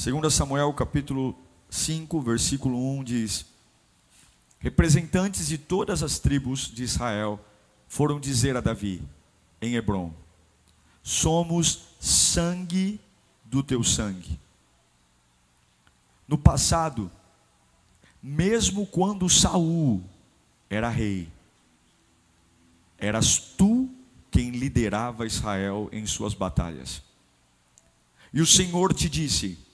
2 Samuel capítulo 5, versículo 1 diz: Representantes de todas as tribos de Israel foram dizer a Davi em Hebron: Somos sangue do teu sangue. No passado, mesmo quando Saul era rei, eras tu quem liderava Israel em suas batalhas. E o Senhor te disse: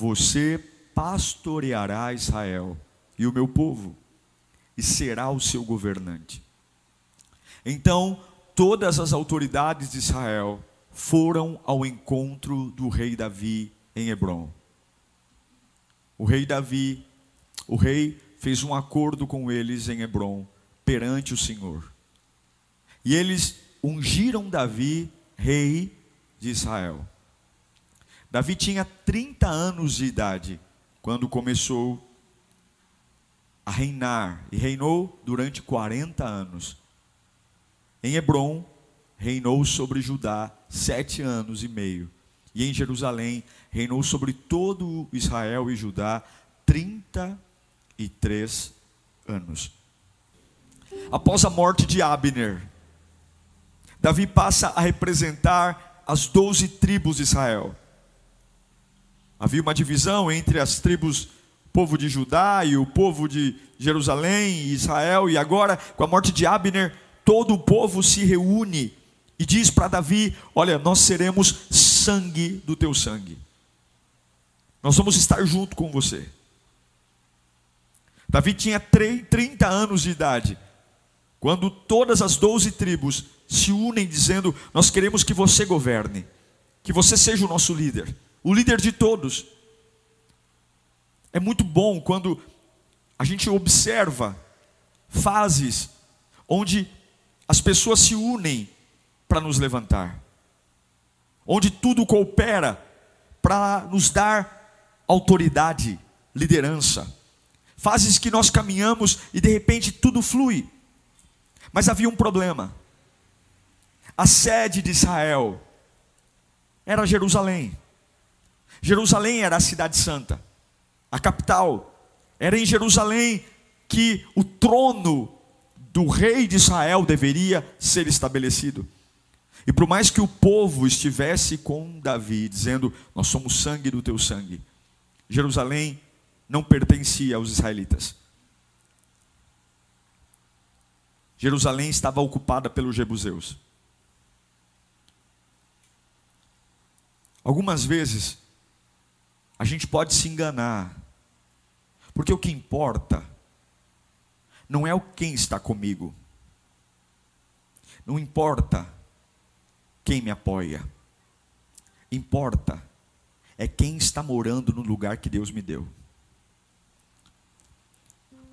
você pastoreará Israel e o meu povo, e será o seu governante. Então, todas as autoridades de Israel foram ao encontro do rei Davi em Hebron. O rei Davi, o rei fez um acordo com eles em Hebron perante o Senhor. E eles ungiram Davi rei de Israel. Davi tinha 30 anos de idade quando começou a reinar, e reinou durante 40 anos. Em Hebron, reinou sobre Judá sete anos e meio, e em Jerusalém, reinou sobre todo Israel e Judá 33 anos. Após a morte de Abner, Davi passa a representar as doze tribos de Israel. Havia uma divisão entre as tribos, povo de Judá e o povo de Jerusalém e Israel, e agora, com a morte de Abner, todo o povo se reúne e diz para Davi: Olha, nós seremos sangue do teu sangue, nós vamos estar junto com você. Davi tinha 30 anos de idade, quando todas as doze tribos se unem dizendo: Nós queremos que você governe, que você seja o nosso líder o líder de todos. É muito bom quando a gente observa fases onde as pessoas se unem para nos levantar, onde tudo coopera para nos dar autoridade, liderança. Fases que nós caminhamos e de repente tudo flui. Mas havia um problema. A sede de Israel era Jerusalém. Jerusalém era a cidade santa, a capital. Era em Jerusalém que o trono do rei de Israel deveria ser estabelecido. E por mais que o povo estivesse com Davi, dizendo: Nós somos sangue do teu sangue, Jerusalém não pertencia aos israelitas. Jerusalém estava ocupada pelos jebuseus. Algumas vezes, a gente pode se enganar, porque o que importa não é o quem está comigo, não importa quem me apoia, importa é quem está morando no lugar que Deus me deu.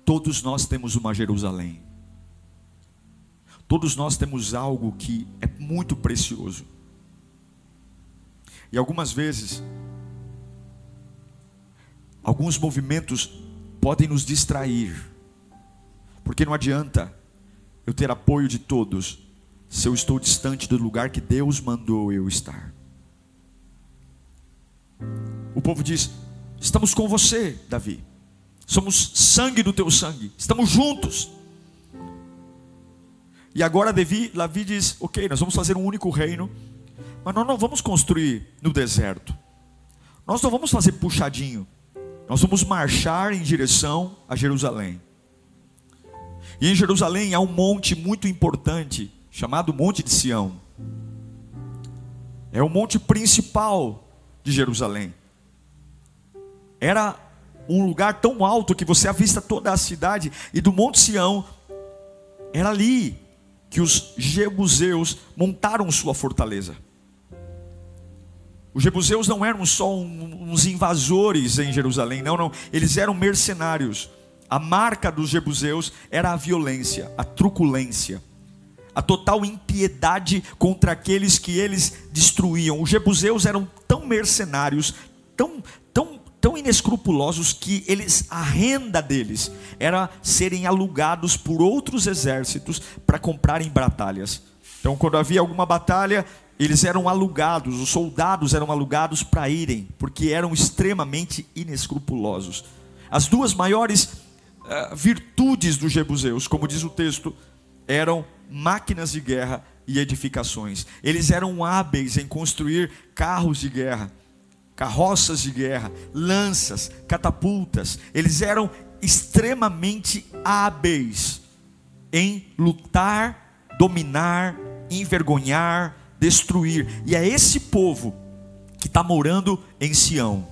Todos nós temos uma Jerusalém. Todos nós temos algo que é muito precioso. E algumas vezes Alguns movimentos podem nos distrair, porque não adianta eu ter apoio de todos se eu estou distante do lugar que Deus mandou eu estar. O povo diz: Estamos com você, Davi. Somos sangue do teu sangue. Estamos juntos. E agora Davi, Davi diz: Ok, nós vamos fazer um único reino, mas nós não vamos construir no deserto. Nós não vamos fazer puxadinho. Nós vamos marchar em direção a Jerusalém. E em Jerusalém há um monte muito importante, chamado Monte de Sião. É o monte principal de Jerusalém. Era um lugar tão alto que você avista toda a cidade, e do Monte Sião, era ali que os jebuseus montaram sua fortaleza. Os jebuseus não eram só uns invasores em Jerusalém, não, não. Eles eram mercenários. A marca dos jebuseus era a violência, a truculência, a total impiedade contra aqueles que eles destruíam. Os jebuseus eram tão mercenários, tão, tão, tão inescrupulosos que eles a renda deles era serem alugados por outros exércitos para comprarem batalhas. Então, quando havia alguma batalha, eles eram alugados, os soldados eram alugados para irem, porque eram extremamente inescrupulosos. As duas maiores uh, virtudes dos jebuseus, como diz o texto, eram máquinas de guerra e edificações. Eles eram hábeis em construir carros de guerra, carroças de guerra, lanças, catapultas. Eles eram extremamente hábeis em lutar, dominar, envergonhar, destruir. E é esse povo que está morando em Sião.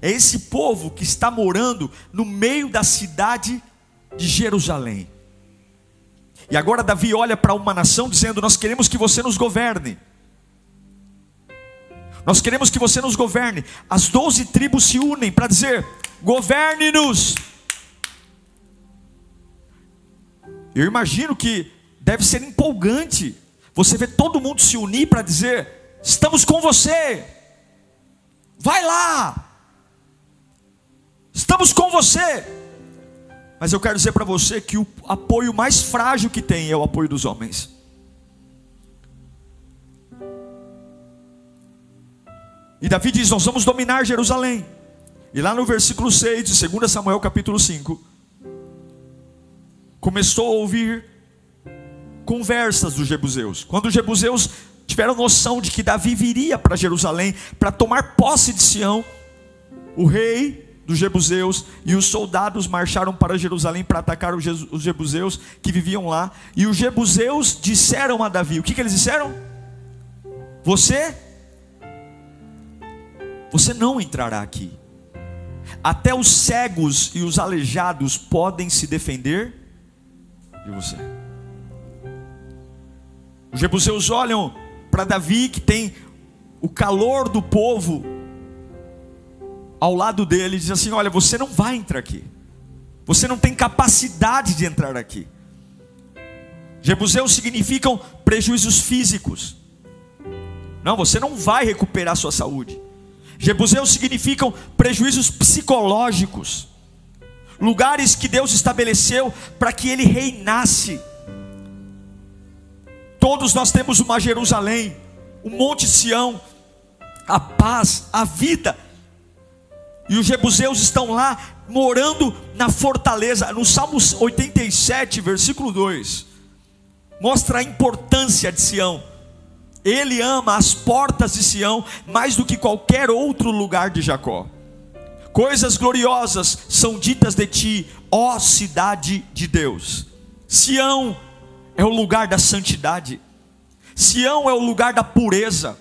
É esse povo que está morando no meio da cidade de Jerusalém. E agora Davi olha para uma nação dizendo: Nós queremos que você nos governe. Nós queremos que você nos governe. As doze tribos se unem para dizer: Governe-nos. Eu imagino que deve ser empolgante você vê todo mundo se unir para dizer: estamos com você, vai lá, estamos com você. Mas eu quero dizer para você que o apoio mais frágil que tem é o apoio dos homens. E Davi diz: Nós vamos dominar Jerusalém. E lá no versículo 6 de 2 Samuel capítulo 5, começou a ouvir conversas dos jebuseus. Quando os jebuseus tiveram noção de que Davi viria para Jerusalém para tomar posse de Sião, o rei dos jebuseus e os soldados marcharam para Jerusalém para atacar os jebuseus que viviam lá. E os jebuseus disseram a Davi: O que, que eles disseram? Você, você não entrará aqui. Até os cegos e os aleijados podem se defender de você. Os jebuseus olham para Davi, que tem o calor do povo ao lado dele, e dizem assim: Olha, você não vai entrar aqui, você não tem capacidade de entrar aqui. Jebuseus significam prejuízos físicos. Não, você não vai recuperar sua saúde. Jebuseus significam prejuízos psicológicos. Lugares que Deus estabeleceu para que ele reinasse Todos nós temos uma Jerusalém, o um Monte Sião, a paz, a vida. E os jebuseus estão lá morando na fortaleza. No Salmo 87, versículo 2, mostra a importância de Sião. Ele ama as portas de Sião mais do que qualquer outro lugar de Jacó. Coisas gloriosas são ditas de ti, ó cidade de Deus. Sião é o lugar da santidade. Sião é o lugar da pureza.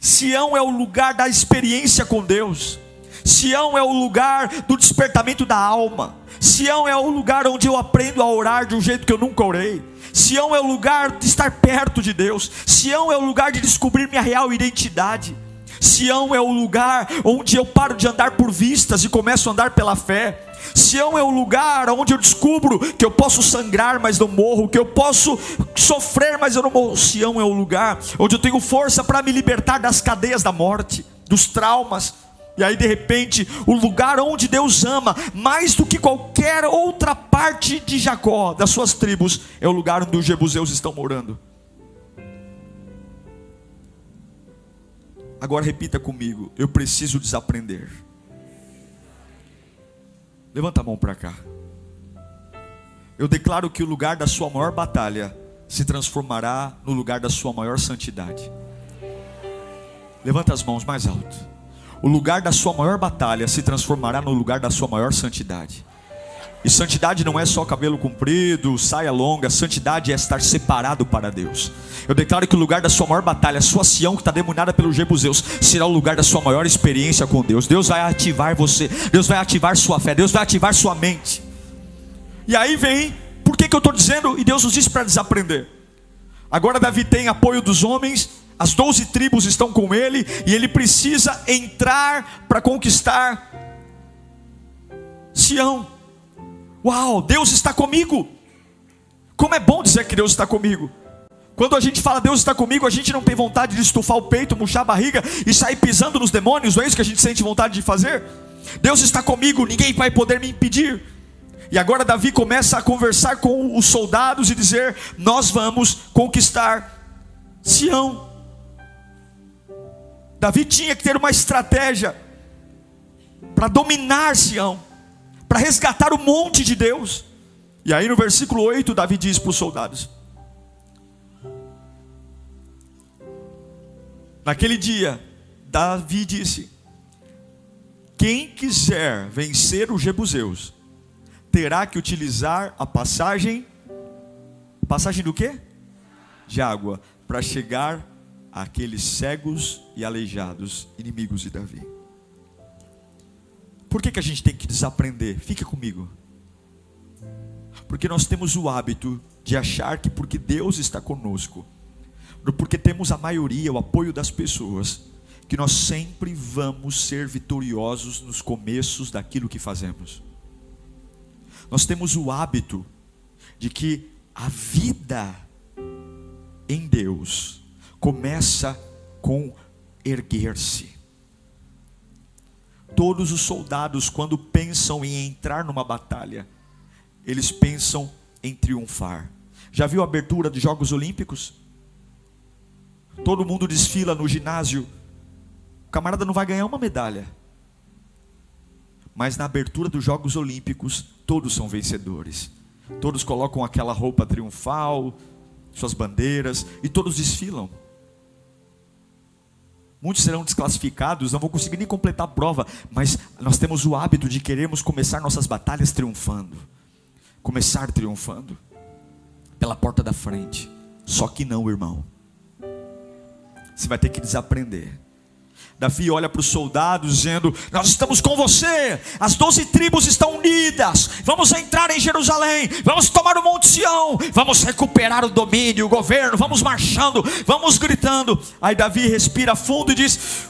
Sião é o lugar da experiência com Deus. Sião é o lugar do despertamento da alma. Sião é o lugar onde eu aprendo a orar de um jeito que eu nunca orei. Sião é o lugar de estar perto de Deus. Sião é o lugar de descobrir minha real identidade. Sião é o lugar onde eu paro de andar por vistas e começo a andar pela fé. Sião é o lugar onde eu descubro que eu posso sangrar, mas não morro, que eu posso sofrer, mas eu não morro. Sião é o lugar onde eu tenho força para me libertar das cadeias da morte, dos traumas. E aí, de repente, o lugar onde Deus ama, mais do que qualquer outra parte de Jacó, das suas tribos, é o lugar onde os jebuseus estão morando. Agora repita comigo: eu preciso desaprender. Levanta a mão para cá. Eu declaro que o lugar da sua maior batalha se transformará no lugar da sua maior santidade. Levanta as mãos mais alto. O lugar da sua maior batalha se transformará no lugar da sua maior santidade. E santidade não é só cabelo comprido, saia longa, santidade é estar separado para Deus. Eu declaro que o lugar da sua maior batalha, a sua Sião que está demoniada pelos Jebuseus, será o lugar da sua maior experiência com Deus. Deus vai ativar você, Deus vai ativar sua fé, Deus vai ativar sua mente. E aí vem, por que, que eu estou dizendo? E Deus nos disse para desaprender. Agora Davi tem apoio dos homens, as doze tribos estão com ele, e ele precisa entrar para conquistar Sião. Uau, Deus está comigo. Como é bom dizer que Deus está comigo. Quando a gente fala Deus está comigo, a gente não tem vontade de estufar o peito, murchar a barriga e sair pisando nos demônios, não é isso que a gente sente vontade de fazer? Deus está comigo, ninguém vai poder me impedir. E agora Davi começa a conversar com os soldados e dizer: Nós vamos conquistar Sião. Davi tinha que ter uma estratégia para dominar Sião, para resgatar o monte de Deus. E aí no versículo 8, Davi diz para os soldados: Naquele dia, Davi disse: Quem quiser vencer os jebuseus, terá que utilizar a passagem passagem do quê? De água para chegar àqueles cegos e aleijados inimigos de Davi. Por que, que a gente tem que desaprender? Fica comigo. Porque nós temos o hábito de achar que porque Deus está conosco, porque temos a maioria, o apoio das pessoas, que nós sempre vamos ser vitoriosos nos começos daquilo que fazemos. Nós temos o hábito de que a vida em Deus começa com erguer-se. Todos os soldados, quando pensam em entrar numa batalha, eles pensam em triunfar. Já viu a abertura dos Jogos Olímpicos? Todo mundo desfila no ginásio. O camarada não vai ganhar uma medalha. Mas na abertura dos Jogos Olímpicos, todos são vencedores. Todos colocam aquela roupa triunfal, suas bandeiras, e todos desfilam. Muitos serão desclassificados, não vão conseguir nem completar a prova, mas nós temos o hábito de queremos começar nossas batalhas triunfando. Começar triunfando pela porta da frente. Só que não, irmão. Você vai ter que desaprender. Davi olha para os soldados dizendo: Nós estamos com você, as doze tribos estão unidas, vamos entrar em Jerusalém, vamos tomar o Monte Sião, vamos recuperar o domínio, o governo, vamos marchando, vamos gritando. Aí Davi respira fundo e diz: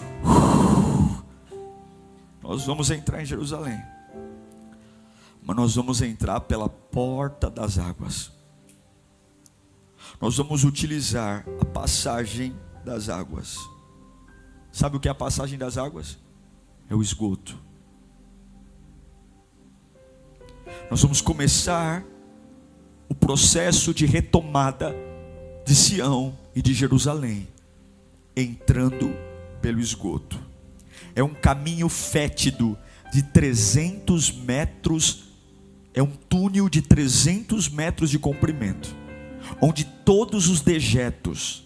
Nós vamos entrar em Jerusalém, mas nós vamos entrar pela porta das águas, nós vamos utilizar a passagem das águas. Sabe o que é a passagem das águas? É o esgoto. Nós vamos começar o processo de retomada de Sião e de Jerusalém, entrando pelo esgoto. É um caminho fétido de 300 metros, é um túnel de 300 metros de comprimento, onde todos os dejetos,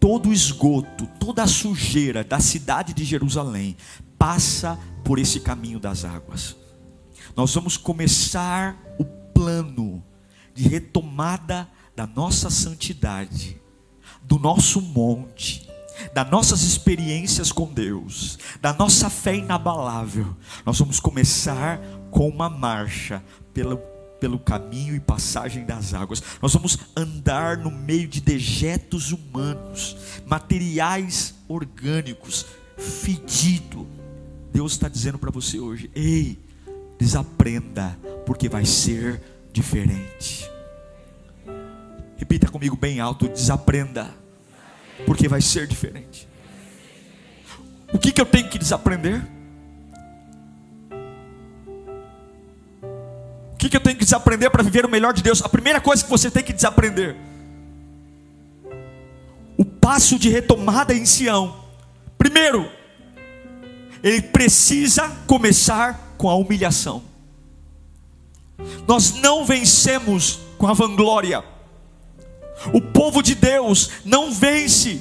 todo o esgoto, toda a sujeira da cidade de Jerusalém passa por esse caminho das águas. Nós vamos começar o plano de retomada da nossa santidade, do nosso monte, das nossas experiências com Deus, da nossa fé inabalável. Nós vamos começar com uma marcha pelo pelo caminho e passagem das águas. Nós vamos andar no meio de dejetos humanos, materiais orgânicos, fedido. Deus está dizendo para você hoje: ei, desaprenda, porque vai ser diferente. Repita comigo bem alto: desaprenda, porque vai ser diferente. O que, que eu tenho que desaprender? Que, que eu tenho que desaprender para viver o melhor de Deus? A primeira coisa que você tem que desaprender: o passo de retomada em Sião. Primeiro, ele precisa começar com a humilhação. Nós não vencemos com a vanglória. O povo de Deus não vence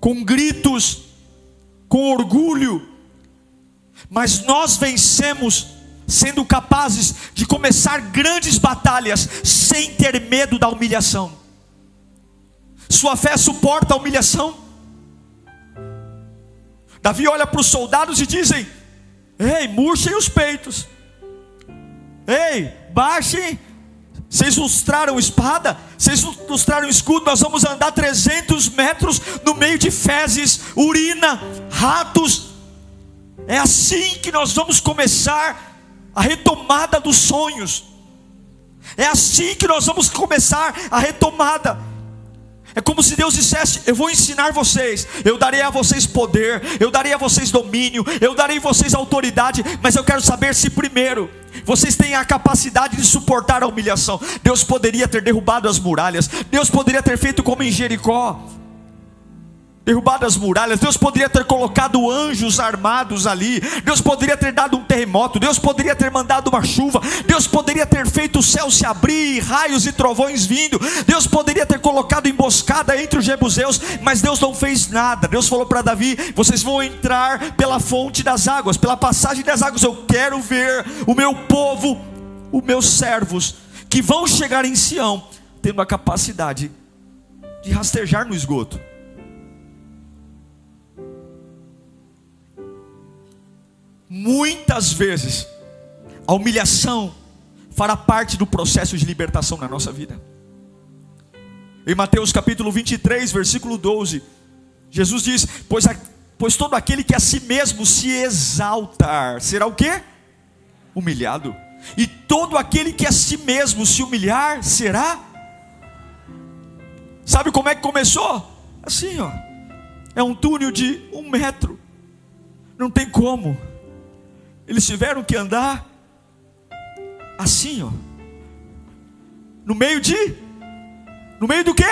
com gritos, com orgulho, mas nós vencemos sendo capazes de começar grandes batalhas sem ter medo da humilhação. Sua fé suporta a humilhação. Davi olha para os soldados e dizem: Ei, murchem os peitos. Ei, baixem, Vocês lustraram espada, vocês lustraram escudo, nós vamos andar 300 metros no meio de fezes, urina, ratos. É assim que nós vamos começar a retomada dos sonhos. É assim que nós vamos começar a retomada. É como se Deus dissesse: Eu vou ensinar vocês, eu darei a vocês poder, eu darei a vocês domínio, eu darei a vocês autoridade, mas eu quero saber se primeiro vocês têm a capacidade de suportar a humilhação. Deus poderia ter derrubado as muralhas, Deus poderia ter feito como em Jericó, derrubado as muralhas, Deus poderia ter colocado anjos armados ali, Deus poderia ter dado um terremoto, Deus poderia ter mandado uma chuva, Deus poderia ter feito o céu se abrir, raios e trovões vindo, Deus poderia ter colocado emboscada entre os jebuseus, mas Deus não fez nada. Deus falou para Davi: vocês vão entrar pela fonte das águas, pela passagem das águas. Eu quero ver o meu povo, os meus servos, que vão chegar em Sião, tendo a capacidade de rastejar no esgoto. Muitas vezes, a humilhação fará parte do processo de libertação na nossa vida. Em Mateus capítulo 23, versículo 12, Jesus diz: Pois, a, pois todo aquele que a si mesmo se exaltar, será o que? Humilhado. E todo aquele que a si mesmo se humilhar, será. Sabe como é que começou? Assim, ó. É um túnel de um metro. Não tem como eles tiveram que andar assim, ó. No meio de No meio do quê?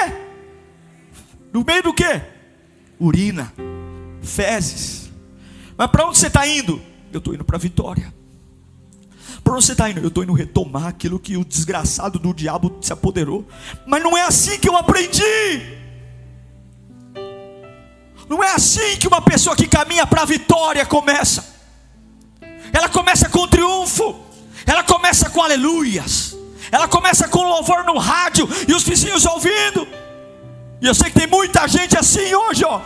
No meio do quê? Urina, fezes. Mas para onde você está indo? Eu estou indo para a vitória. Para onde você está indo? Eu estou indo retomar aquilo que o desgraçado do diabo se apoderou. Mas não é assim que eu aprendi. Não é assim que uma pessoa que caminha para a vitória começa ela começa com triunfo, ela começa com aleluias, ela começa com louvor no rádio e os vizinhos ouvindo. E eu sei que tem muita gente assim hoje, ó.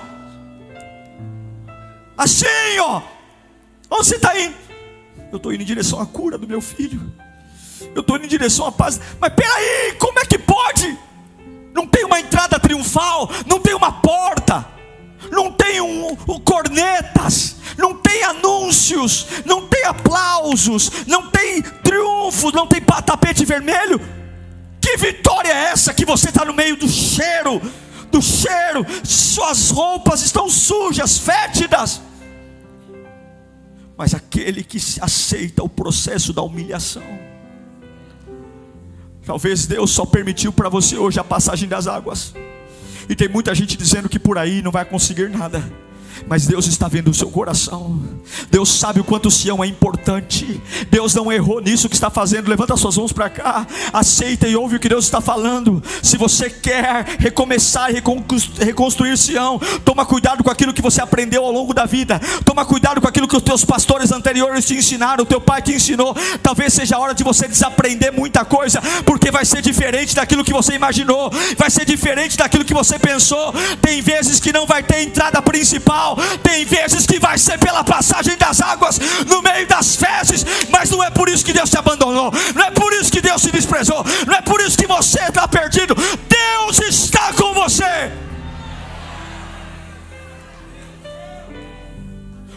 Assim, ó. Onde você está indo? Eu estou indo em direção à cura do meu filho. Eu estou indo em direção à paz. Mas peraí, como é que pode? Não tem uma entrada triunfal, não tem uma porta não tem um, um, cornetas, não tem anúncios, não tem aplausos, não tem triunfos, não tem tapete vermelho. Que vitória é essa que você está no meio do cheiro, do cheiro, suas roupas estão sujas, fétidas. Mas aquele que aceita o processo da humilhação, talvez Deus só permitiu para você hoje a passagem das águas. E tem muita gente dizendo que por aí não vai conseguir nada mas Deus está vendo o seu coração. Deus sabe o quanto Sião é importante. Deus não errou nisso que está fazendo. Levanta suas mãos para cá, aceita e ouve o que Deus está falando. Se você quer recomeçar e reconstruir Sião, toma cuidado com aquilo que você aprendeu ao longo da vida. Toma cuidado com aquilo que os teus pastores anteriores te ensinaram, o teu pai te ensinou. Talvez seja a hora de você desaprender muita coisa, porque vai ser diferente daquilo que você imaginou, vai ser diferente daquilo que você pensou. Tem vezes que não vai ter entrada principal tem vezes que vai ser pela passagem das águas, no meio das fezes, mas não é por isso que Deus te abandonou, não é por isso que Deus te desprezou, não é por isso que você está perdido. Deus está com você.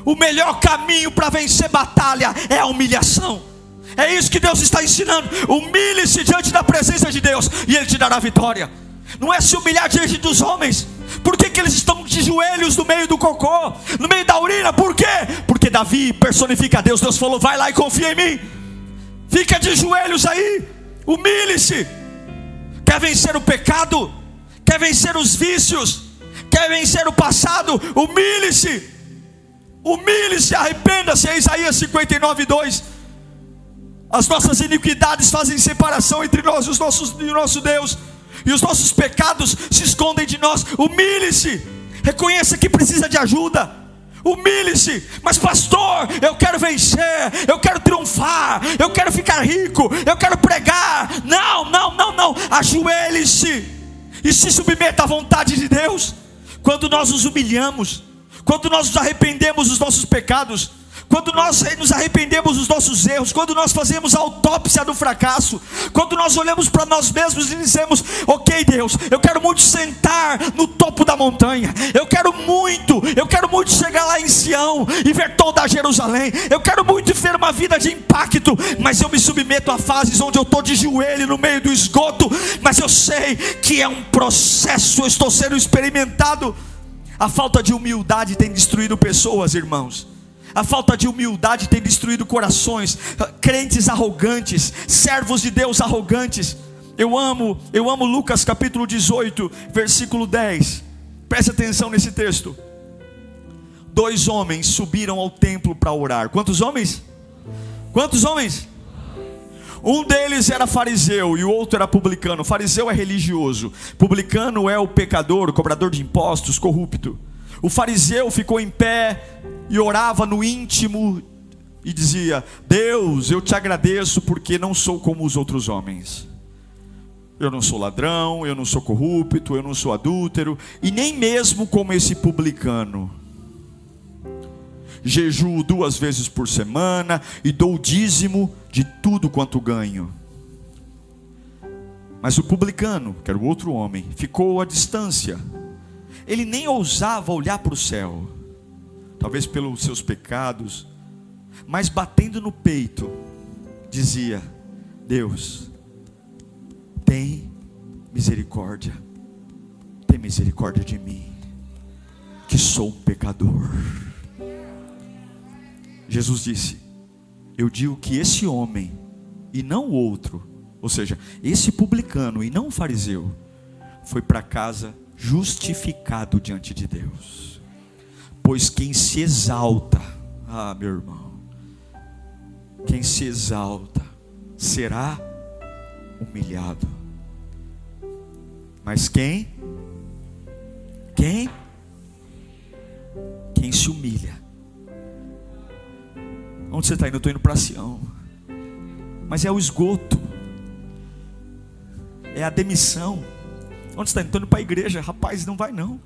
O melhor caminho para vencer batalha é a humilhação. É isso que Deus está ensinando. Humilhe-se diante da presença de Deus e Ele te dará vitória. Não é se humilhar diante dos homens, por que, que eles estão de joelhos no meio do cocô, no meio da urina? Por quê? Porque Davi personifica Deus. Deus falou: vai lá e confia em mim. Fica de joelhos aí, humilhe-se. Quer vencer o pecado? Quer vencer os vícios? Quer vencer o passado? Humilhe-se. Humilhe-se, arrependa-se. É Isaías 59, 2. As nossas iniquidades fazem separação entre nós e, os nossos, e o nosso Deus e os nossos pecados se escondem de nós. Humilhe-se, reconheça que precisa de ajuda. Humilhe-se, mas pastor, eu quero vencer, eu quero triunfar, eu quero ficar rico, eu quero pregar. Não, não, não, não. Ajoelhe-se e se submeta à vontade de Deus. Quando nós nos humilhamos, quando nós nos arrependemos dos nossos pecados, quando nós nos arrependemos dos nossos erros, quando nós fazemos a autópsia do fracasso, quando nós olhamos para nós mesmos e dizemos: Ok, Deus, eu quero muito sentar no topo da montanha, eu quero muito, eu quero muito chegar lá em Sião e ver toda a Jerusalém, eu quero muito ter uma vida de impacto, mas eu me submeto a fases onde eu estou de joelho no meio do esgoto, mas eu sei que é um processo, eu estou sendo experimentado. A falta de humildade tem destruído pessoas, irmãos. A falta de humildade tem destruído corações, crentes arrogantes, servos de Deus arrogantes. Eu amo, eu amo Lucas capítulo 18, versículo 10. Preste atenção nesse texto. Dois homens subiram ao templo para orar. Quantos homens? Quantos homens? Um deles era fariseu e o outro era publicano. Fariseu é religioso, publicano é o pecador, o cobrador de impostos, corrupto. O fariseu ficou em pé e orava no íntimo e dizia: Deus, eu te agradeço porque não sou como os outros homens. Eu não sou ladrão, eu não sou corrupto, eu não sou adúltero, e nem mesmo como esse publicano. Jejuo duas vezes por semana e dou dízimo de tudo quanto ganho. Mas o publicano, que era o outro homem, ficou à distância ele nem ousava olhar para o céu, talvez pelos seus pecados, mas batendo no peito, dizia: Deus, tem misericórdia, tem misericórdia de mim, que sou um pecador. Jesus disse: Eu digo que esse homem, e não outro, ou seja, esse publicano e não fariseu, foi para casa justificado diante de Deus. Pois quem se exalta, ah, meu irmão, quem se exalta será humilhado. Mas quem? Quem? Quem se humilha. Onde você está indo? Eu estou indo para Sião. Mas é o esgoto, é a demissão Onde está? Estou indo para a igreja. Rapaz, não vai não.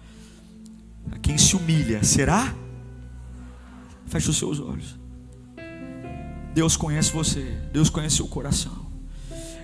A quem se humilha, será? Feche os seus olhos. Deus conhece você. Deus conhece o coração.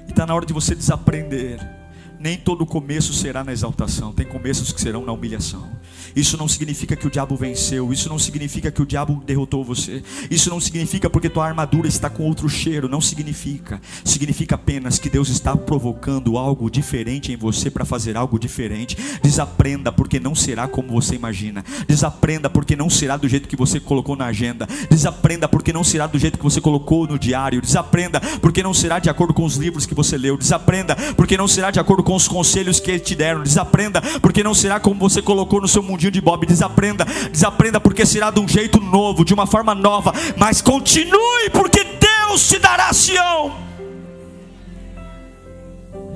E está na hora de você desaprender nem todo começo será na exaltação, tem começos que serão na humilhação. Isso não significa que o diabo venceu, isso não significa que o diabo derrotou você, isso não significa porque tua armadura está com outro cheiro, não significa. Significa apenas que Deus está provocando algo diferente em você para fazer algo diferente. Desaprenda porque não será como você imagina. Desaprenda porque não será do jeito que você colocou na agenda. Desaprenda porque não será do jeito que você colocou no diário. Desaprenda porque não será de acordo com os livros que você leu. Desaprenda porque não será de acordo com os conselhos que te deram. Desaprenda, porque não será como você colocou no seu mundinho de Bob. Desaprenda, desaprenda, porque será de um jeito novo, de uma forma nova. Mas continue, porque Deus te dará Sião.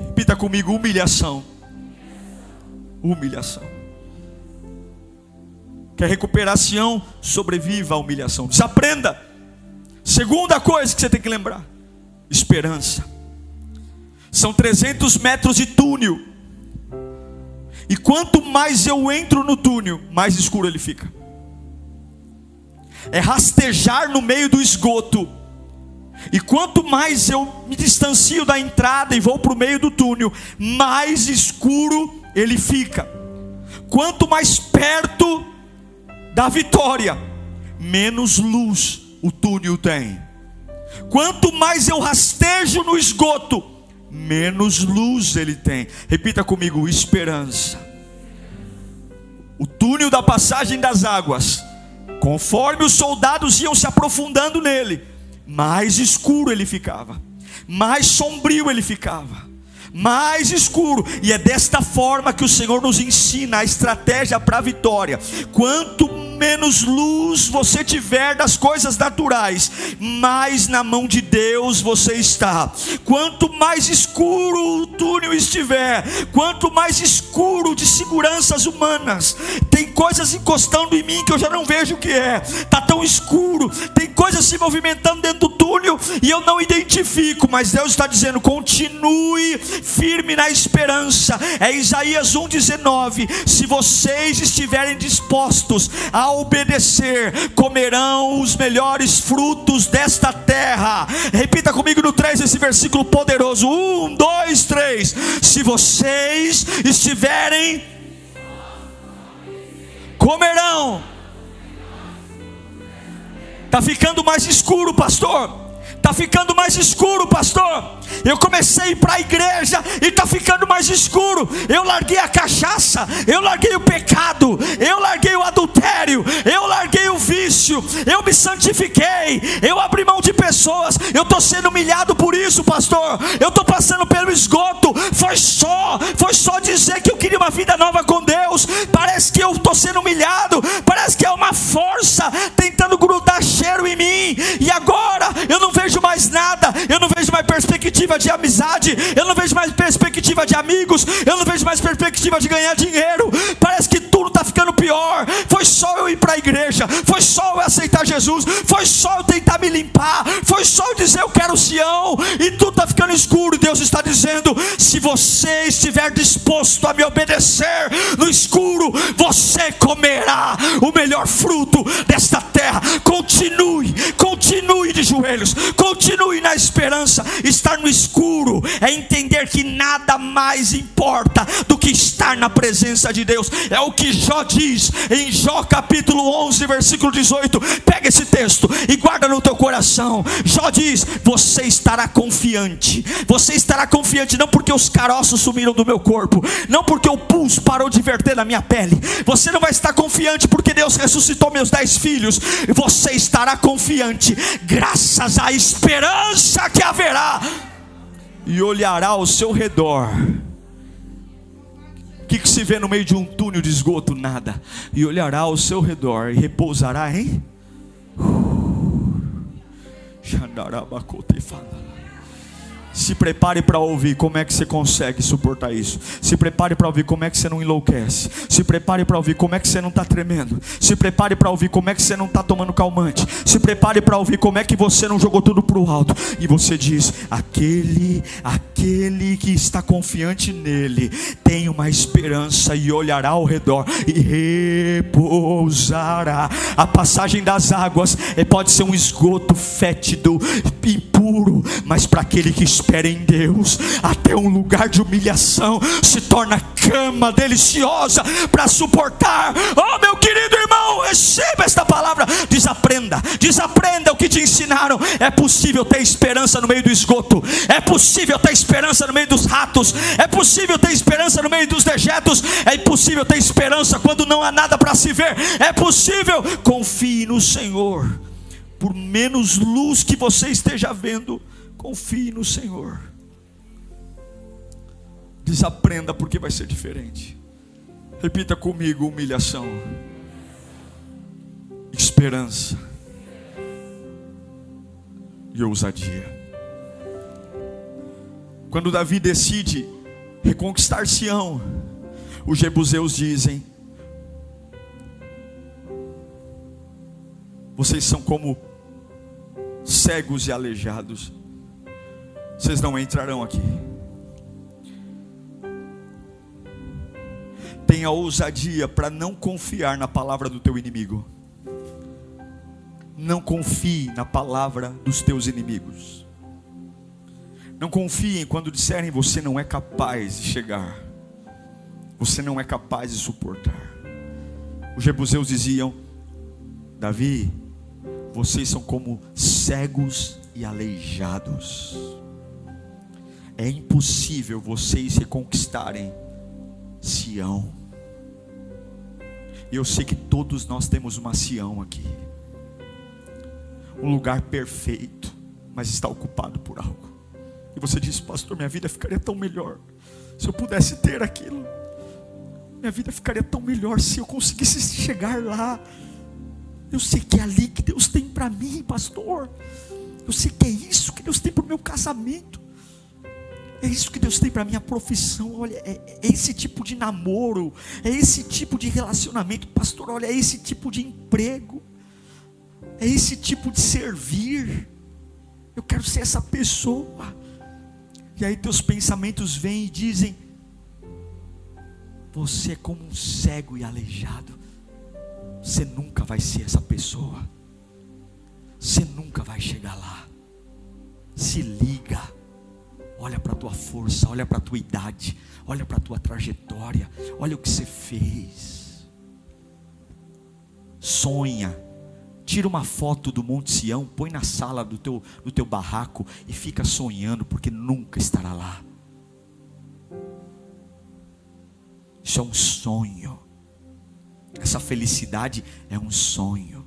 Repita comigo: humilhação. Humilhação. Quer recuperar Sião? Sobreviva à humilhação. Desaprenda. Segunda coisa que você tem que lembrar: esperança. São 300 metros de túnel. E quanto mais eu entro no túnel, mais escuro ele fica. É rastejar no meio do esgoto. E quanto mais eu me distancio da entrada e vou para o meio do túnel, mais escuro ele fica. Quanto mais perto da vitória, menos luz o túnel tem. Quanto mais eu rastejo no esgoto, menos luz ele tem. Repita comigo: esperança. O túnel da passagem das águas, conforme os soldados iam se aprofundando nele, mais escuro ele ficava, mais sombrio ele ficava mais escuro. E é desta forma que o Senhor nos ensina a estratégia para a vitória. Quanto menos luz você tiver das coisas naturais, mais na mão de Deus você está. Quanto mais escuro o túnel estiver, quanto mais escuro de seguranças humanas, tem coisas encostando em mim que eu já não vejo o que é. Tá tão escuro, tem coisas se movimentando dentro do túnel e eu não identifico, mas Deus está dizendo: continue firme na esperança. É Isaías 1,19. Se vocês estiverem dispostos a obedecer, comerão os melhores frutos desta terra. Repita comigo no 3 esse versículo poderoso: 1, 2, 3. Se vocês estiverem comerão. Tá ficando mais escuro, pastor. Tá ficando mais escuro, pastor. Eu comecei a ir para a igreja e está ficando mais escuro. Eu larguei a cachaça, eu larguei o pecado, eu larguei o adultério, eu larguei o vício, eu me santifiquei, eu abri mão de pessoas. Eu estou sendo humilhado por isso, pastor. Eu estou passando pelo esgoto. Foi só, foi só dizer que eu queria uma vida nova com Deus. Parece que eu estou sendo humilhado, parece que é uma força tentando grudar cheiro em mim. E agora eu não vejo mais nada, eu não vejo mais perspectiva perspectiva de amizade, eu não vejo mais perspectiva de amigos, eu não vejo mais perspectiva de ganhar dinheiro. Parece que tudo está ficando pior. Foi só eu ir para a igreja, foi só eu aceitar Jesus, foi só eu tentar me limpar, foi só eu dizer eu quero Sião, e tudo está ficando escuro. Está dizendo: se você estiver disposto a me obedecer no escuro, você comerá o melhor fruto desta terra. Continue, continue de joelhos, continue na esperança. Estar no escuro é entender que nada mais importa do que estar na presença de Deus. É o que Jó diz em Jó capítulo 11, versículo 18. Pega esse texto e guarda no teu coração. Jó diz: Você estará confiante. Você estará confiante não porque os caroços sumiram do meu corpo, não porque o pulso parou de verter na minha pele. Você não vai estar confiante porque Deus ressuscitou meus dez filhos. Você estará confiante graças à esperança que haverá e olhará ao seu redor. O que, que se vê no meio de um túnel de esgoto? Nada. E olhará ao seu redor e repousará em. Uh, se prepare para ouvir como é que você consegue suportar isso. Se prepare para ouvir como é que você não enlouquece. Se prepare para ouvir como é que você não está tremendo. Se prepare para ouvir como é que você não está tomando calmante. Se prepare para ouvir como é que você não jogou tudo para o alto. E você diz: aquele, aquele que está confiante nele tem uma esperança e olhará ao redor e repousará. A passagem das águas é, pode ser um esgoto fétido, impuro, mas para aquele que espera em Deus, até um lugar de humilhação se torna cama deliciosa para suportar. Oh, meu querido irmão, receba esta palavra. Desaprenda, desaprenda o que te ensinaram. É possível ter esperança no meio do esgoto, é possível ter esperança no meio dos ratos, é possível ter esperança no meio dos dejetos, é impossível ter esperança quando não há nada para se ver. É possível, confie no Senhor. Por menos luz que você esteja vendo, Confie no Senhor. Desaprenda porque vai ser diferente. Repita comigo: humilhação, esperança e ousadia. Quando Davi decide reconquistar Sião, os jebuseus dizem: Vocês são como cegos e aleijados vocês não entrarão aqui. Tenha ousadia para não confiar na palavra do teu inimigo. Não confie na palavra dos teus inimigos. Não confiem quando disserem você não é capaz de chegar. Você não é capaz de suportar. Os jebuseus diziam: Davi, vocês são como cegos e aleijados é impossível vocês reconquistarem Sião. E eu sei que todos nós temos uma Sião aqui. Um lugar perfeito, mas está ocupado por algo. E você diz, pastor, minha vida ficaria tão melhor se eu pudesse ter aquilo. Minha vida ficaria tão melhor se eu conseguisse chegar lá. Eu sei que é ali que Deus tem para mim, pastor. Eu sei que é isso que Deus tem para o meu casamento. É isso que Deus tem para minha profissão. Olha, é, é, esse tipo de namoro, é esse tipo de relacionamento, pastor. Olha, é esse tipo de emprego, é esse tipo de servir. Eu quero ser essa pessoa. E aí teus pensamentos vêm e dizem: Você é como um cego e aleijado. Você nunca vai ser essa pessoa. Você nunca vai chegar lá. Se liga. Olha para a tua força, olha para a tua idade, olha para a tua trajetória, olha o que você fez. Sonha. Tira uma foto do Monte Sião, põe na sala do teu, do teu barraco e fica sonhando, porque nunca estará lá. Isso é um sonho. Essa felicidade é um sonho.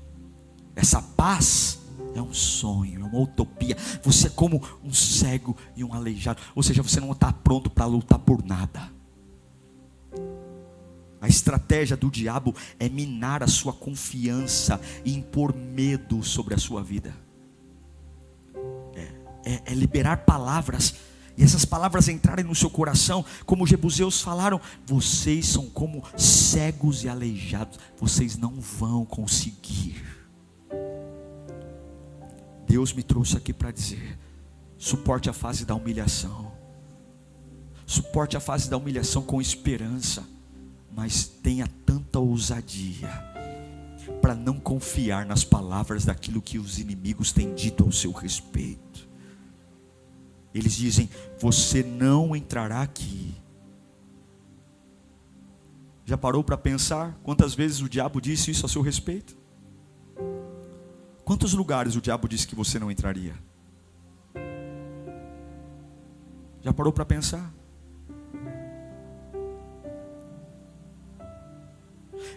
Essa paz é um sonho, é uma utopia. Você é como um cego e um aleijado. Ou seja, você não está pronto para lutar por nada. A estratégia do diabo é minar a sua confiança e impor medo sobre a sua vida. É, é, é liberar palavras e essas palavras entrarem no seu coração, como os jebuseus falaram, vocês são como cegos e aleijados, vocês não vão conseguir. Deus me trouxe aqui para dizer: suporte a fase da humilhação, suporte a fase da humilhação com esperança, mas tenha tanta ousadia para não confiar nas palavras daquilo que os inimigos têm dito ao seu respeito. Eles dizem: Você não entrará aqui. Já parou para pensar quantas vezes o diabo disse isso a seu respeito? Quantos lugares o diabo disse que você não entraria? Já parou para pensar?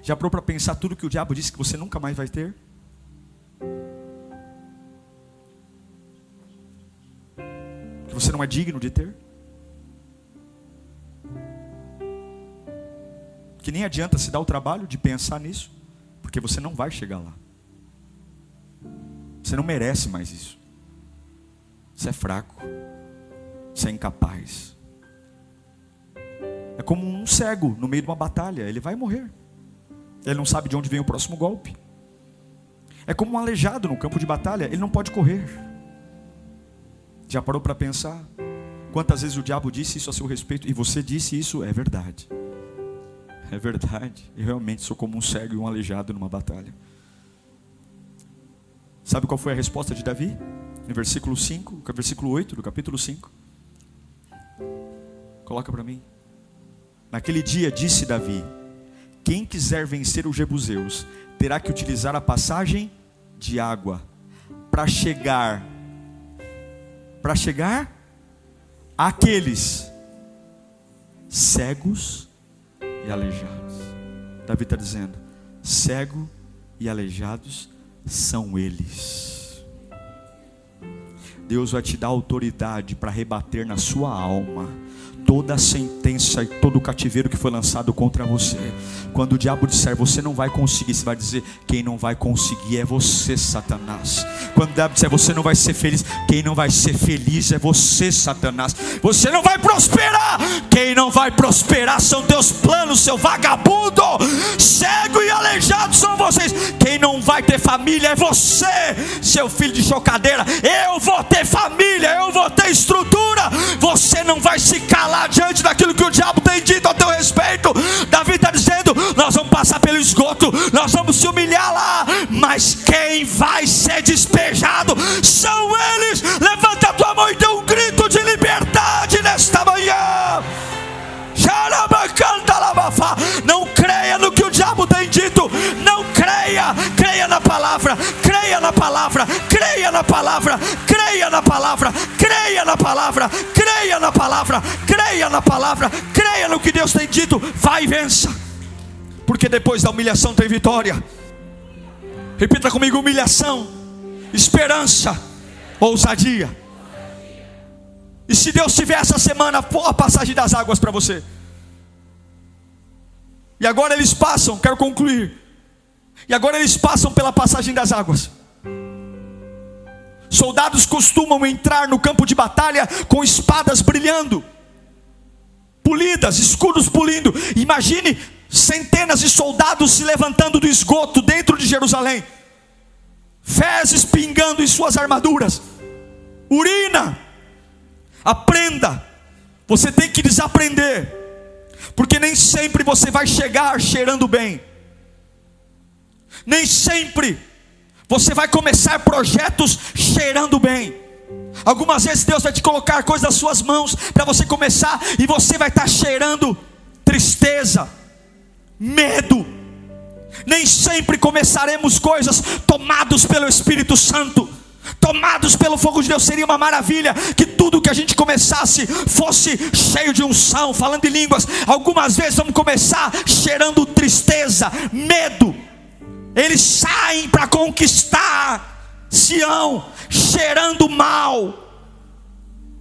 Já parou para pensar tudo que o diabo disse que você nunca mais vai ter? Você não é digno de ter? Que nem adianta se dar o trabalho de pensar nisso, porque você não vai chegar lá. Você não merece mais isso. Você é fraco. Você é incapaz. É como um cego no meio de uma batalha, ele vai morrer. Ele não sabe de onde vem o próximo golpe. É como um aleijado no campo de batalha, ele não pode correr. Já parou para pensar? Quantas vezes o diabo disse isso a seu respeito e você disse isso? É verdade. É verdade. Eu realmente sou como um cego e um aleijado numa batalha. Sabe qual foi a resposta de Davi? No versículo 5, versículo 8 do capítulo 5. Coloca para mim. Naquele dia disse Davi: Quem quiser vencer os jebuseus terá que utilizar a passagem de água para chegar para chegar àqueles cegos e aleijados. Davi está dizendo: cego e aleijados são eles. Deus vai te dar autoridade para rebater na sua alma toda a sentença e todo o cativeiro que foi lançado contra você. Quando o diabo disser você não vai conseguir, você vai dizer: quem não vai conseguir é você, Satanás. Quando o diabo disser você não vai ser feliz, quem não vai ser feliz é você, Satanás. Você não vai prosperar, quem não vai prosperar são teus planos, seu vagabundo. Cego e aleijado são vocês. Quem não vai ter família é você, seu filho de chocadeira. Eu vou ter família, eu vou ter estrutura. Você não vai se calar diante daquilo que o diabo tem dito a teu respeito. Davi está dizendo: nós vamos passar pelo esgoto, nós vamos se humilhar lá, mas quem vai ser despejado são eles. Levanta a tua mão e dê um grito de liberdade nesta manhã. Não creia no que o diabo tem dito. Não creia. Creia na palavra. Creia na palavra. Creia na palavra. Creia na palavra. Creia na palavra. Creia na palavra. Creia na palavra. Creia no que Deus tem dito. Vai e vença. Porque depois da humilhação tem vitória. Repita comigo: humilhação, esperança, ousadia. E se Deus tiver essa semana a passagem das águas para você? E agora eles passam, quero concluir. E agora eles passam pela passagem das águas. Soldados costumam entrar no campo de batalha com espadas brilhando, polidas, escudos polindo. Imagine centenas de soldados se levantando do esgoto dentro de Jerusalém, fezes pingando em suas armaduras, urina. Aprenda, você tem que desaprender, porque nem sempre você vai chegar cheirando bem, nem sempre você vai começar projetos cheirando bem. Algumas vezes Deus vai te colocar coisas nas suas mãos para você começar e você vai estar cheirando tristeza, medo. Nem sempre começaremos coisas tomados pelo Espírito Santo, tomados pelo fogo de Deus. Seria uma maravilha que tudo que a gente começasse fosse cheio de unção, falando em línguas. Algumas vezes vamos começar cheirando tristeza, medo. Eles saem para conquistar Sião, cheirando mal.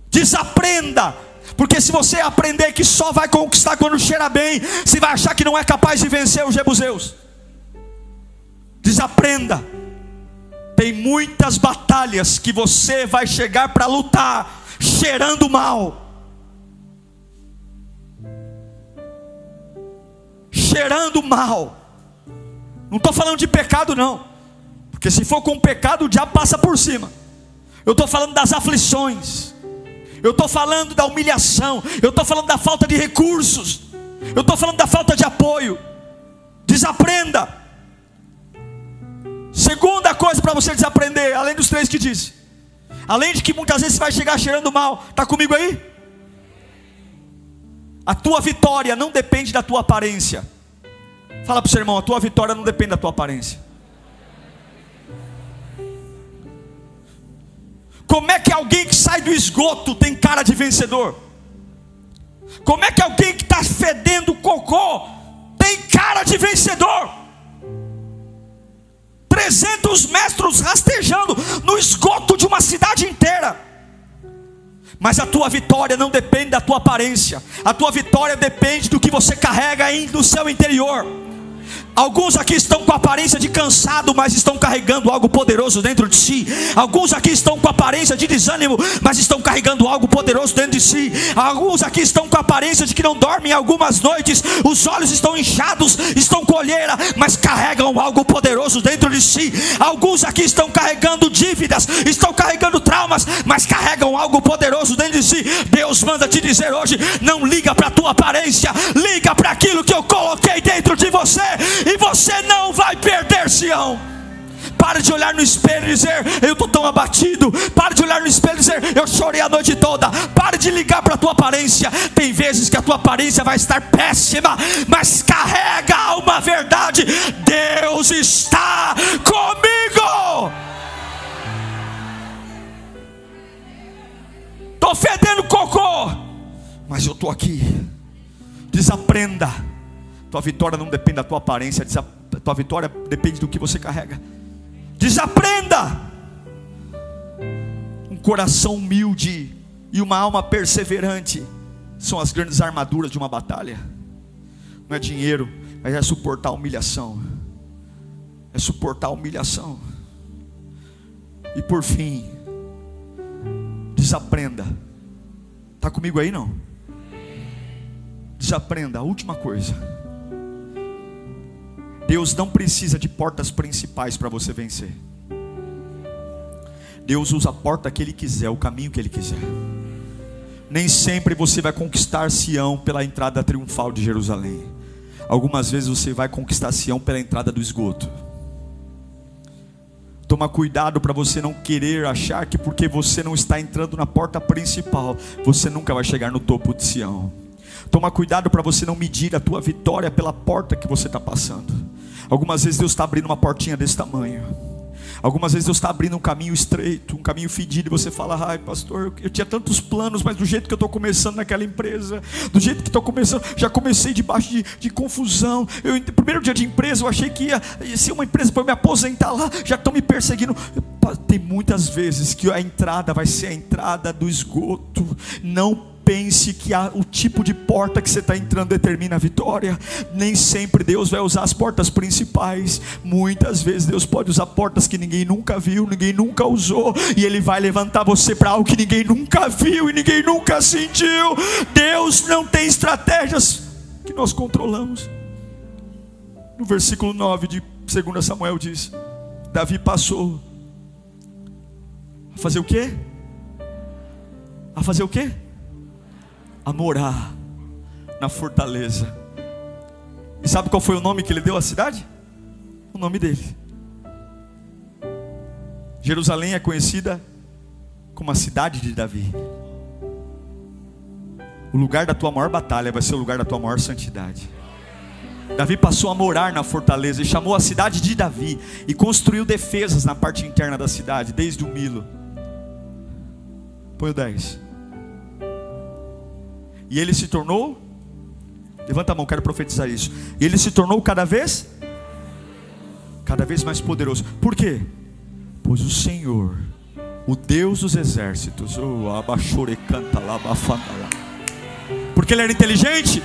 Desaprenda porque se você aprender que só vai conquistar quando cheira bem, você vai achar que não é capaz de vencer os jebuseus. Desaprenda. Tem muitas batalhas que você vai chegar para lutar cheirando mal. Cheirando mal. Não estou falando de pecado, não. Porque se for com pecado, o diabo passa por cima. Eu estou falando das aflições eu estou falando da humilhação, eu estou falando da falta de recursos, eu estou falando da falta de apoio. Desaprenda. Segunda coisa para você desaprender, além dos três que disse, além de que muitas vezes você vai chegar cheirando mal, está comigo aí? A tua vitória não depende da tua aparência. Fala para o seu irmão, a tua vitória não depende da tua aparência. Como é que alguém que sai do esgoto tem cara de vencedor? Como é que alguém que está fedendo cocô tem cara de vencedor? 300 metros rastejando no esgoto de uma cidade inteira. Mas a tua vitória não depende da tua aparência, a tua vitória depende do que você carrega aí no seu interior. Alguns aqui estão com aparência de cansado, mas estão carregando algo poderoso dentro de si. Alguns aqui estão com aparência de desânimo, mas estão carregando algo poderoso dentro de si. Alguns aqui estão com aparência de que não dormem algumas noites, os olhos estão inchados, estão colheira, mas carregam algo poderoso dentro de si. Alguns aqui estão carregando dívidas, estão carregando traumas, mas carregam algo poderoso dentro de si. Deus manda te dizer hoje: não liga para a tua aparência, liga para aquilo que eu coloquei dentro de você e você não vai perder Sião. Pare de olhar no espelho e dizer, eu estou tão abatido. Pare de olhar no espelho e dizer, eu chorei a noite toda. Pare de ligar para a tua aparência. Tem vezes que a tua aparência vai estar péssima, mas carrega uma verdade: Deus está comigo. Estou fedendo cocô, mas eu estou aqui. Desaprenda tua vitória não depende da tua aparência, tua vitória depende do que você carrega. Desaprenda. Um coração humilde e uma alma perseverante são as grandes armaduras de uma batalha. Não é dinheiro, mas é suportar a humilhação. É suportar a humilhação. E por fim, desaprenda. Está comigo aí não? Desaprenda a última coisa Deus não precisa de portas principais para você vencer. Deus usa a porta que Ele quiser, o caminho que Ele quiser. Nem sempre você vai conquistar Sião pela entrada triunfal de Jerusalém. Algumas vezes você vai conquistar Sião pela entrada do esgoto. Toma cuidado para você não querer achar que porque você não está entrando na porta principal, você nunca vai chegar no topo de Sião. Toma cuidado para você não medir a tua vitória pela porta que você está passando. Algumas vezes Deus está abrindo uma portinha desse tamanho. Algumas vezes Deus está abrindo um caminho estreito, um caminho fedido, e você fala, ai pastor, eu tinha tantos planos, mas do jeito que eu estou começando naquela empresa, do jeito que estou começando, já comecei debaixo de, de confusão. Eu, primeiro dia de empresa, eu achei que ia, ia ser uma empresa para me aposentar lá, já estão me perseguindo. Tem muitas vezes que a entrada vai ser a entrada do esgoto. Não pense que a, o tipo de porta que você está entrando determina a vitória. Nem sempre Deus vai usar as portas principais. Muitas vezes Deus pode usar portas que ninguém nunca viu, ninguém nunca usou, e Ele vai levantar você para algo que ninguém nunca viu e ninguém nunca sentiu. Deus não tem estratégias que nós controlamos. No versículo 9 de 2 Samuel diz: Davi passou a fazer o quê? A fazer o quê? A morar na fortaleza. E sabe qual foi o nome que ele deu à cidade? O nome dele. Jerusalém é conhecida como a cidade de Davi. O lugar da tua maior batalha vai ser o lugar da tua maior santidade. Davi passou a morar na fortaleza e chamou a cidade de Davi e construiu defesas na parte interna da cidade, desde o Milo. Põe o 10. E ele se tornou, levanta a mão, quero profetizar isso. E ele se tornou cada vez, cada vez mais poderoso. Por quê? Pois o Senhor, o Deus dos exércitos, oh, canta lá, lá. Porque ele era inteligente?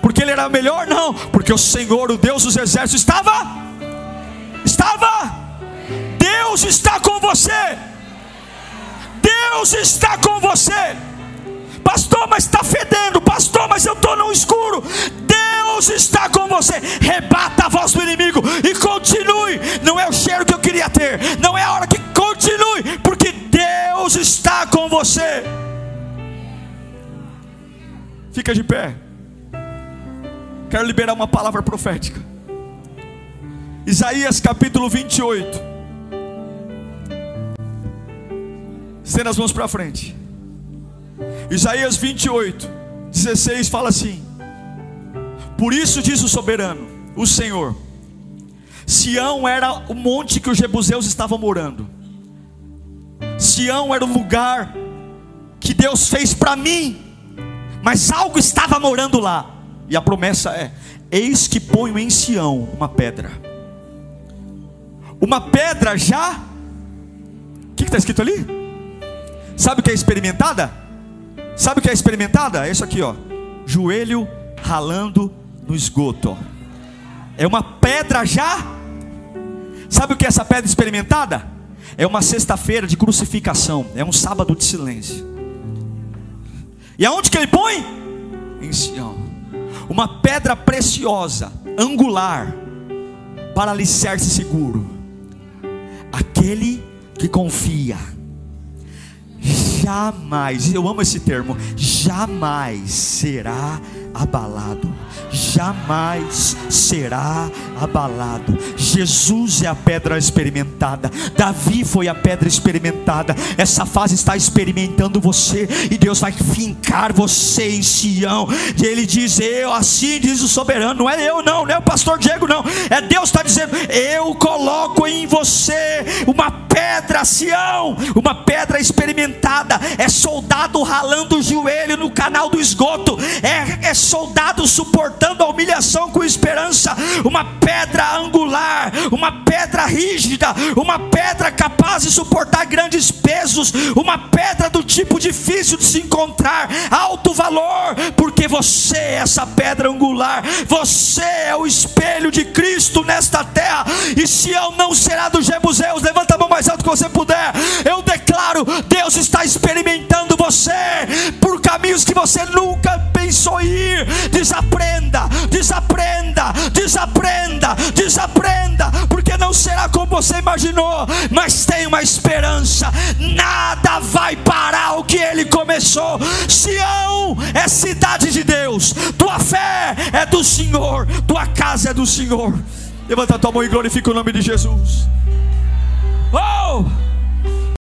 Porque ele era melhor? Não, porque o Senhor, o Deus dos exércitos, estava, estava. Deus está com você. Deus está com você. Pastor, mas está fedendo. Pastor, mas eu estou no escuro. Deus está com você. Rebata a voz do inimigo e continue. Não é o cheiro que eu queria ter. Não é a hora que continue, porque Deus está com você. Fica de pé. Quero liberar uma palavra profética. Isaías capítulo 28. Estenda as mãos para frente. Isaías 28, 16 fala assim: Por isso diz o soberano, o Senhor, Sião era o monte que os jebuseus estavam morando. Sião era o lugar que Deus fez para mim, mas algo estava morando lá. E a promessa é: Eis que ponho em Sião uma pedra. Uma pedra já. O que está escrito ali? Sabe o que é experimentada? Sabe o que é experimentada? É isso aqui, ó. Joelho ralando no esgoto. É uma pedra já. Sabe o que é essa pedra experimentada? É uma sexta-feira de crucificação. É um sábado de silêncio. E aonde que ele põe? Em Sião. Uma pedra preciosa, angular, para alicerce seguro. Aquele que confia jamais, eu amo esse termo, jamais será abalado, jamais será abalado. Jesus é a pedra experimentada, Davi foi a pedra experimentada. Essa fase está experimentando você, e Deus vai fincar você em Sião. E Ele diz: Eu, assim diz o soberano, não é eu, não, não é o pastor Diego, não, é Deus está dizendo: Eu coloco em você uma pedra, Sião, uma pedra experimentada. É soldado ralando o joelho no canal do esgoto, é, é soldado suportando a humilhação com esperança, uma pedra angular, uma pedra rígida, uma pedra capaz de suportar grandes pesos, uma pedra do tipo difícil de se encontrar, alto valor, porque você é essa pedra angular, você é o espelho de Cristo nesta terra, e se eu não será dos Jebuseus, levanta a mão mais alto que você puder, eu declaro: Deus está experimentando você por caminhos que você nunca pensou ir, desaprenda, desaprenda, desaprenda, desaprenda, porque não será como você imaginou, mas tem uma esperança, nada vai parar o que ele começou. Sião é cidade de Deus, tua fé é do Senhor, tua casa é do Senhor. Levanta tua mão e glorifica o nome de Jesus. Oh!